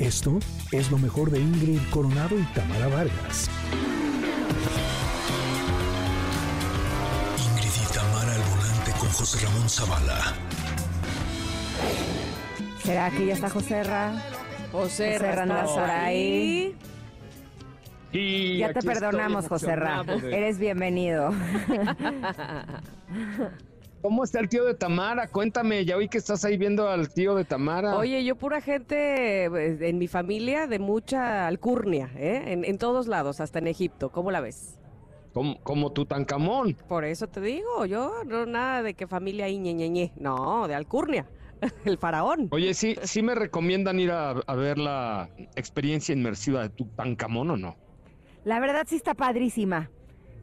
Esto es lo mejor de Ingrid Coronado y Tamara Vargas. Ingrid y Tamara al volante con José Ramón Zavala. ¿Será que ya está José Ra? José, José Ra, andas por ahí. Y Ya te estoy perdonamos, José Ra. Eres bienvenido. ¿Cómo está el tío de Tamara? Cuéntame, ya vi que estás ahí viendo al tío de Tamara. Oye, yo pura gente pues, en mi familia de mucha alcurnia, ¿eh? En, en todos lados, hasta en Egipto. ¿Cómo la ves? Como, como Tutankamón. Por eso te digo, yo no nada de que familia y ñeñeñe. No, de alcurnia. El faraón. Oye, sí, sí me recomiendan ir a, a ver la experiencia inmersiva de Tutankamón o no. La verdad sí está padrísima.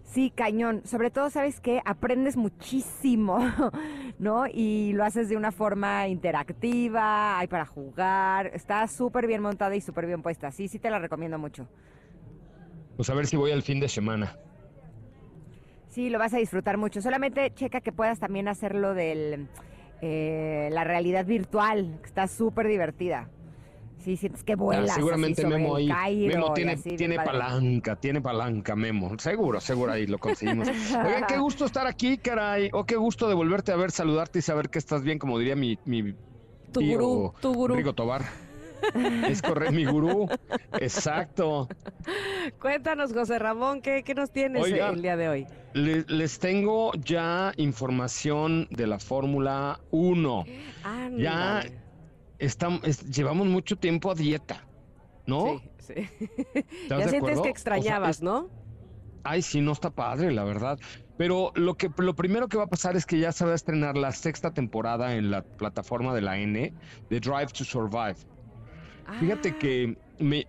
Sí, cañón. Sobre todo, ¿sabes qué? Aprendes muchísimo, ¿no? Y lo haces de una forma interactiva, hay para jugar. Está súper bien montada y súper bien puesta. Sí, sí te la recomiendo mucho. Pues a ver si voy al fin de semana. Sí, lo vas a disfrutar mucho. Solamente checa que puedas también hacerlo de la realidad virtual, que está súper divertida. Sí, sientes que Ah, vuelas. así seguramente sobre Memo el ahí. Cairo Memo tiene, así, tiene palanca, tiene palanca, Memo. Seguro, seguro ahí lo conseguimos. Oigan, qué gusto estar aquí, caray. O qué gusto de volverte a ver, saludarte y saber que estás bien, como diría mi, mi Tu tío gurú, tu gurú. Rigo Tobar. Es correcto, mi gurú. Exacto. Cuéntanos, José Ramón, ¿qué, qué nos tienes el día de hoy? Le- les tengo ya información de la Fórmula 1. Ya Ándale. Estam- es- llevamos mucho tiempo a dieta, ¿no? Sí, sí. ¿Estás Ya sientes acuerdo? O que sea, extrañabas, es- ¿no? Ay, sí, no está padre, la verdad. Pero lo que lo primero que va a pasar es que ya se va a estrenar la sexta temporada en la plataforma de la N de Drive to Survive. Fíjate Ah, que me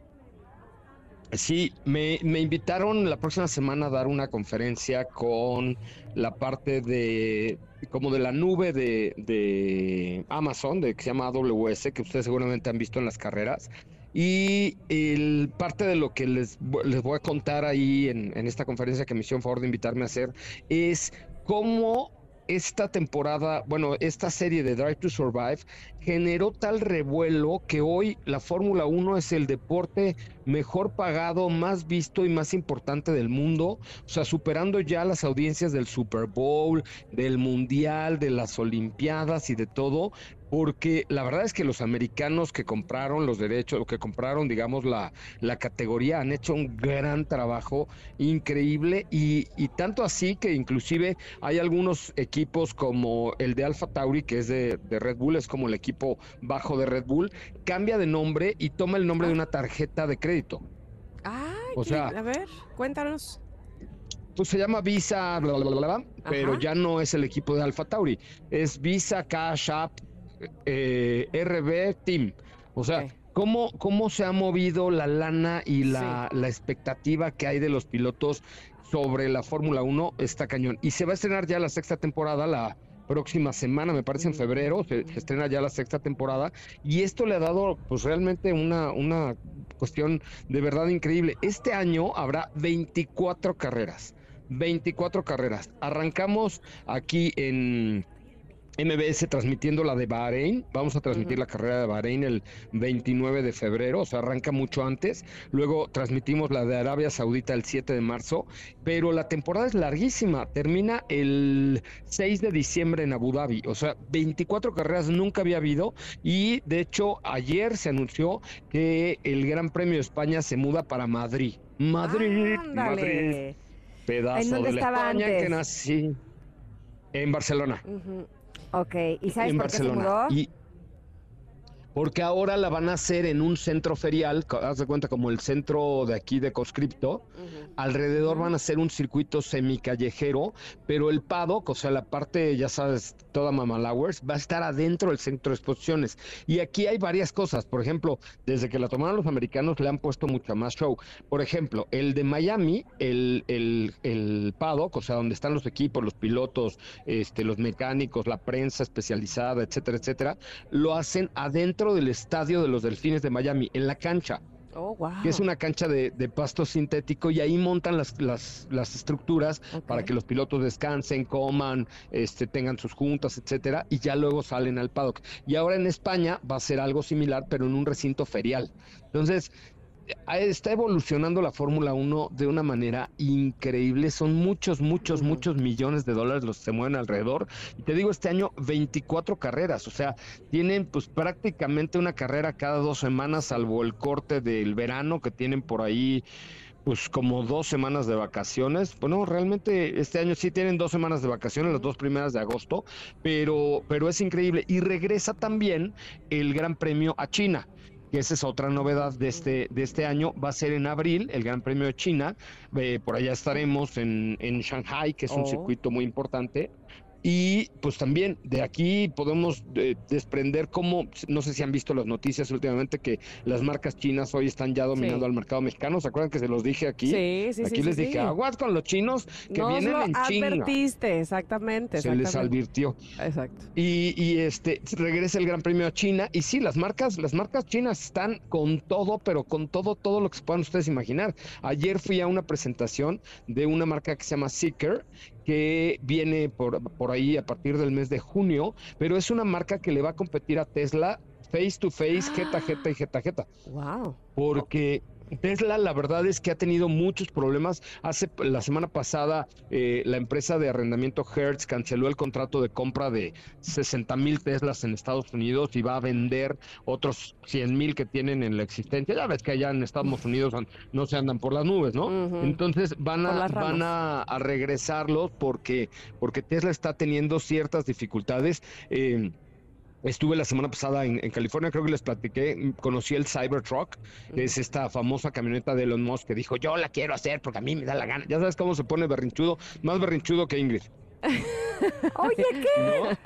sí, me, me invitaron la próxima semana a dar una conferencia con la parte de como de la nube de, de Amazon, de que se llama AWS, que ustedes seguramente han visto en las carreras. Y el, parte de lo que les, les voy a contar ahí en, en esta conferencia que me hicieron favor de invitarme a hacer es cómo esta temporada, bueno, esta serie de Drive to Survive generó tal revuelo que hoy la Fórmula 1 es el deporte mejor pagado, más visto y más importante del mundo, o sea, superando ya las audiencias del Super Bowl, del Mundial, de las Olimpiadas y de todo, porque la verdad es que los americanos que compraron los derechos, o que compraron, digamos, la, la categoría, han hecho un gran trabajo increíble y, y tanto así que inclusive hay algunos equipos como el de Alpha Tauri, que es de, de Red Bull, es como el equipo bajo de Red Bull, cambia de nombre y toma el nombre de una tarjeta de crédito. Ay, o sea- a ver, cuéntanos. Pues se llama Visa, bla, bla, bla, bla, bla, pero ya no es el equipo de Alpha Tauri, es Visa Cash App eh, RB Team. O sea. ¿cómo, ¿cómo se ha movido la lana y la, la expectativa que hay de los pilotos sobre la Fórmula 1? Está cañón. Y se va a estrenar ya la sexta temporada, la próxima semana, me parece en febrero, se, se estrena ya la sexta temporada. Y esto le ha dado, pues realmente una, una cuestión de verdad increíble. Este año habrá 24 carreras. 24 carreras. Arrancamos aquí en MBS transmitiendo la de Bahrein. Vamos a transmitir la carrera de Bahrein el 29 de febrero, o sea, arranca mucho antes. Luego transmitimos la de Arabia Saudita el 7 de marzo, pero la temporada es larguísima. Termina el 6 de diciembre en Abu Dhabi, o sea, 24 carreras nunca había habido y de hecho ayer se anunció que el Gran Premio de España se muda para Madrid. Madrid, Madrid, pedazo ¿En dónde de la España antes? que nací. En Barcelona Ujú. Ok, ¿y sabes en por qué se mudó? Y porque ahora la van a hacer en un centro ferial, haz de cuenta como el centro de aquí de Conscripto. Ujú. Alrededor van a ser un circuito semicallejero, pero el paddock, o sea, la parte, ya sabes, toda Mamalowers, va a estar adentro del centro de exposiciones. Y aquí hay varias cosas. Por ejemplo, desde que la tomaron los americanos le han puesto mucho más show. Por ejemplo, el de Miami, el, el, el paddock, o sea, donde están los equipos, los pilotos, este, los mecánicos, la prensa especializada, etcétera, etcétera, lo hacen adentro del estadio de los Delfines de Miami, en la cancha. Oh, wow. que es una cancha de, de pasto sintético y ahí montan las, las, las estructuras para que los pilotos descansen, coman, este, tengan sus juntas, etcétera, y ya luego salen al paddock. Y ahora en España va a ser algo similar, pero en un recinto ferial. Entonces, está evolucionando la Fórmula 1 de una manera increíble. Son muchos, muchos, muchos millones de dólares los que se mueven alrededor. Y te digo, este año 24 carreras, o sea, tienen pues prácticamente una carrera cada dos semanas, salvo el corte del verano que tienen por ahí pues como dos semanas de vacaciones. Bueno, realmente este año sí tienen dos semanas de vacaciones, las dos primeras de agosto, pero, pero es increíble. Y regresa también el Gran Premio a China. Que esa es otra novedad de este, de este año. Va a ser en abril el Gran Premio de China. Eh, por allá estaremos en, en Shanghai, que es un Oh. circuito muy importante. Y pues también de aquí podemos eh, desprender cómo, no sé si han visto las noticias últimamente, que las marcas chinas hoy están ya dominando Sí. al mercado mexicano. ¿Se acuerdan que se los dije aquí? Sí, sí, sí. aquí les dije, aguas con los chinos que Nos vienen lo en China. advertiste, exactamente. Se les exactamente. advirtió. Exacto. Y, y, este regresa el Gran Premio a China. Y sí, las marcas, las marcas chinas están con todo, pero con todo, todo lo que se puedan ustedes imaginar. Ayer fui a una presentación de una marca que se llama Seeker, que viene por, por ahí a partir del mes de junio, pero es una marca que le va a competir a Tesla face to face, jeta, jeta y jeta, jeta Wow. porque Tesla la verdad es que ha tenido muchos problemas. Hace la semana pasada eh, la empresa de arrendamiento Hertz canceló el contrato de compra de 60 mil Teslas en Estados Unidos y va a vender otros 100 mil que tienen en la existencia. Ya ves que allá en Estados Unidos no se andan por las nubes, ¿no? Entonces van a, van a, a regresarlos porque, porque Tesla está teniendo ciertas dificultades. eh, Estuve la semana pasada en, en California, creo que les platiqué, mm, conocí el Cybertruck, que es esta famosa camioneta de Elon Musk que dijo, yo la quiero hacer porque a mí me da la gana. Ya sabes cómo se pone berrinchudo, más berrinchudo que Ingrid. Oye, ¿qué?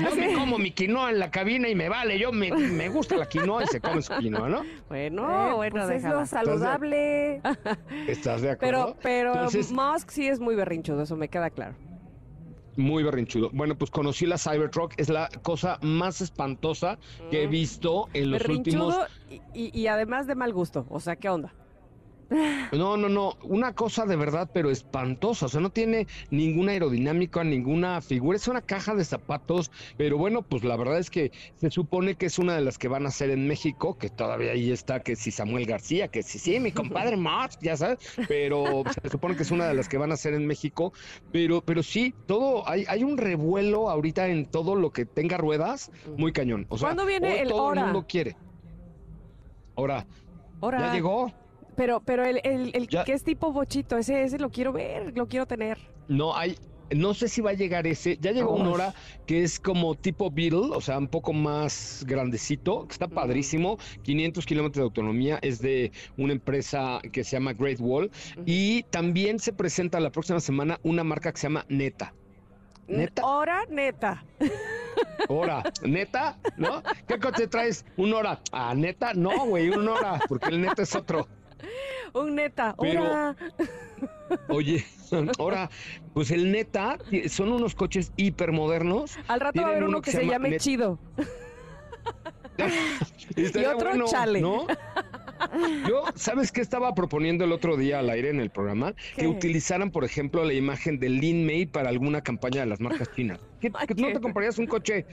¿no? Yo me como mi quinoa en la cabina y me vale, yo me, me gusta la quinoa y se come su quinoa, ¿no? Bueno, Eh, bueno, pues es lo saludable. ¿Estás de acuerdo? Pero, pero Entonces- Musk sí es muy berrinchudo, eso me queda claro. Muy berrinchudo. Bueno, pues conocí la Cybertruck, es la cosa más espantosa que he Mm. visto en los últimos Berrinchudo y- y además de mal gusto. O sea, ¿qué onda? No, no, no, una cosa de verdad, pero espantosa, o sea, no tiene ninguna aerodinámica, ninguna figura, es una caja de zapatos, pero bueno, pues la verdad es que se supone que es una de las que van a hacer en México, que todavía ahí está, que si Samuel García, que si sí, mi compadre Musk, ya sabes, pero se supone que es una de las que van a hacer en México, pero, pero sí, todo, hay, hay un revuelo ahorita en todo lo que tenga ruedas, muy cañón, o sea, ¿Cuándo viene el todo Hora? el mundo quiere. Ahora, Ahora, ya llegó. Pero, pero el, el, el Ya- que es tipo bochito, ese, ese lo quiero ver, lo quiero tener. No hay, no sé si va a llegar ese. Ya llegó una Ay. hora que es como tipo Beetle, o sea, un poco más grandecito, que está padrísimo. 500 kilómetros de autonomía, es de una empresa que se llama Great Wall. Y también se presenta la próxima semana una marca que se llama Neta. ¿Neta? Ahora, neta. Hora, neta, ¿no? ¿Qué coche traes? ¿Un hora? Ah, neta, no, güey, un hora, porque el neta es otro. Un neta. Pero-. Oye, ahora, pues el neta son unos coches hipermodernos. Al rato va a haber uno que se llama llame Net- chido. Estaría otro bueno, chale. ¿no? Yo, ¿sabes qué estaba proponiendo el otro día al aire en el programa? ¿Qué? Que utilizaran, por ejemplo, la imagen de Lin May para alguna campaña de las marcas chinas. ¿Qué, Ay, que ¿No te comprarías un coche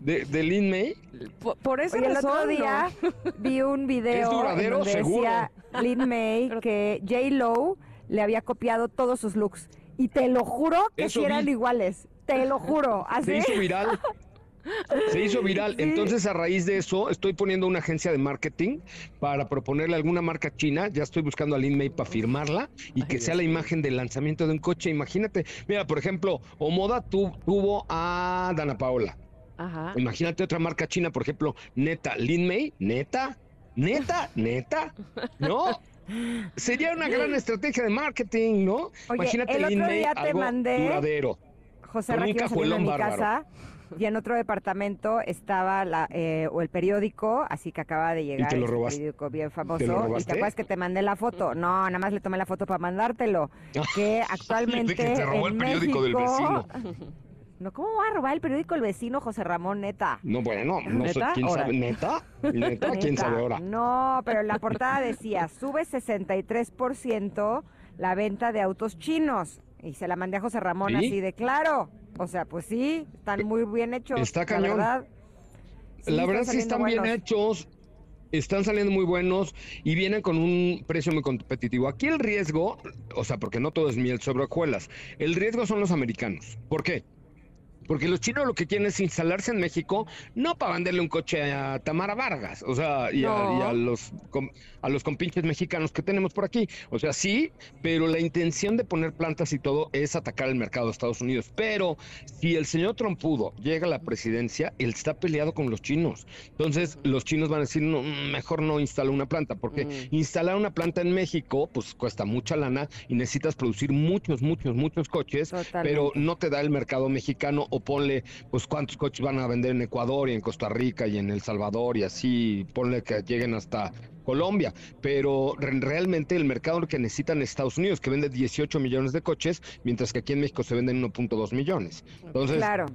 de, de Lin May? Por, por eso Oye, el otro día vi un video duradero, donde seguro. decía Lin May que J. Lo le había copiado todos sus looks. Y te lo juro que Eso sí eran vi. iguales. Te lo juro. ¿Así? Se hizo viral. Se hizo viral. Sí. Entonces, a raíz de eso, estoy poniendo una agencia de marketing para proponerle alguna marca china. Ya estoy buscando a Lin May para firmarla y que sea la imagen del lanzamiento de un coche. Imagínate, mira, por ejemplo, Omoda tu- tuvo a Dana Paola. Ajá. Imagínate otra marca china, por ejemplo, Neta, Lin May, Neta, Neta, Neta, ¿no? Sería una gran estrategia de marketing, ¿no? Oye, Imagínate el Lin otro May, día te algo mandé- duradero. José Raquel de mi casa y en otro departamento estaba la, eh, o el periódico, así que acaba de llegar. te lo este periódico bien famoso. ¿Te lo ¿Y te acuerdas que te mandé la foto? No, nada más le tomé la foto para mandártelo. Que actualmente que te robó en el periódico del México, vecino. No, ¿cómo va a robar el periódico el vecino José Ramón, neta? No, bueno, no sé, ¿Neta? quién sabe. ¿neta? ¿Neta? ¿Quién Neta. sabe ahora? No, pero la portada decía, sube 63% la venta de autos chinos. Y se la mandé a José Ramón ¿Sí? así de claro. O sea, pues sí, están muy bien hechos. Está la cañón. verdad. Sí, la verdad sí están bien hechos, están saliendo muy buenos y vienen con un precio muy competitivo. Aquí el riesgo, o sea, porque no todo es miel sobre hojuelas, el riesgo son los americanos. ¿Por qué? Porque los chinos lo que quieren es instalarse en México, no para venderle un coche a Tamara Vargas, o sea, y, a, No. y a los a los compinches mexicanos que tenemos por aquí. O sea, sí, pero la intención de poner plantas y todo es atacar el mercado de Estados Unidos. Pero si el señor Trompudo llega a la presidencia, él está peleado con los chinos. Entonces, los chinos van a decir, no, mejor no instala una planta, porque Mm. instalar una planta en México, pues cuesta mucha lana y necesitas producir muchos, muchos, muchos coches, Totalmente. pero no te da el mercado mexicano o ponle, pues cuántos coches van a vender en Ecuador y en Costa Rica y en El Salvador y así, ponle que lleguen hasta Colombia, pero re- realmente el mercado que necesitan es Estados Unidos, que vende 18 millones de coches, mientras que aquí en México se venden 1.2 millones. Entonces, Claro.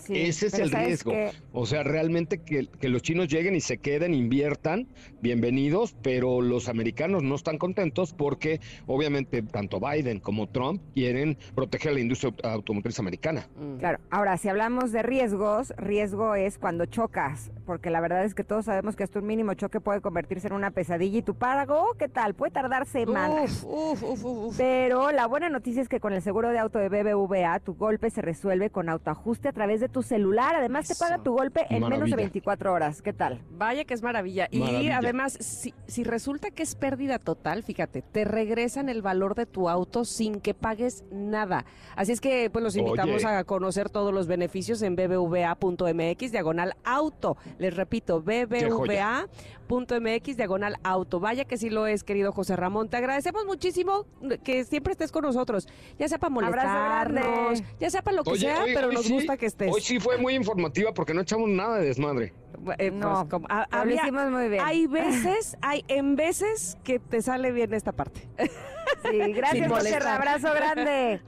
Sí, ese es el ¿sabes riesgo. O sea, realmente que, que los chinos lleguen y se queden, inviertan, bienvenidos, pero los americanos no están contentos porque obviamente tanto Biden como Trump quieren proteger a la industria aut- automotriz americana. Mm. Claro, ahora si hablamos de riesgos, riesgo es cuando chocas, porque la verdad es que todos sabemos que hasta un mínimo choque puede convertirse en una pesadilla y tu pago, ¿qué tal? Puede tardar semanas. Uf, uf, uf, uf, uf. Pero la buena noticia es que con el seguro de auto de BBVA tu golpe se resuelve con autoajuste a través de tu celular. Además te paga tu golpe en menos de Maravilla. 24 horas. ¿Qué tal? Vaya que es maravilla. Y además, si, si resulta que es pérdida total, fíjate, te regresan el valor de tu auto sin que pagues nada. Así es que pues los invitamos Oye. a conocer todos los beneficios en bbva.mx diagonal auto. Les repito, bbva.mx diagonal auto. Vaya que sí lo es, querido José Ramón. Te agradecemos muchísimo que siempre estés con nosotros. Ya sea para molestarnos, ya sea para lo que Oye, sea, pero nos sí- gusta que estés. Hoy sí fue muy informativa porque no echamos nada de desmadre. Eh, No, pues, como- a- Lo había- hicimos muy bien. hay veces, hay en veces que te sale bien esta parte. Sí, gracias, José. Abrazo grande.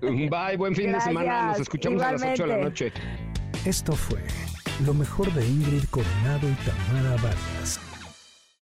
Bye, buen fin de semana. Nos escuchamos a las 8 de la noche. Esto fue lo mejor de Ingrid Coronado y Tamara Vargas.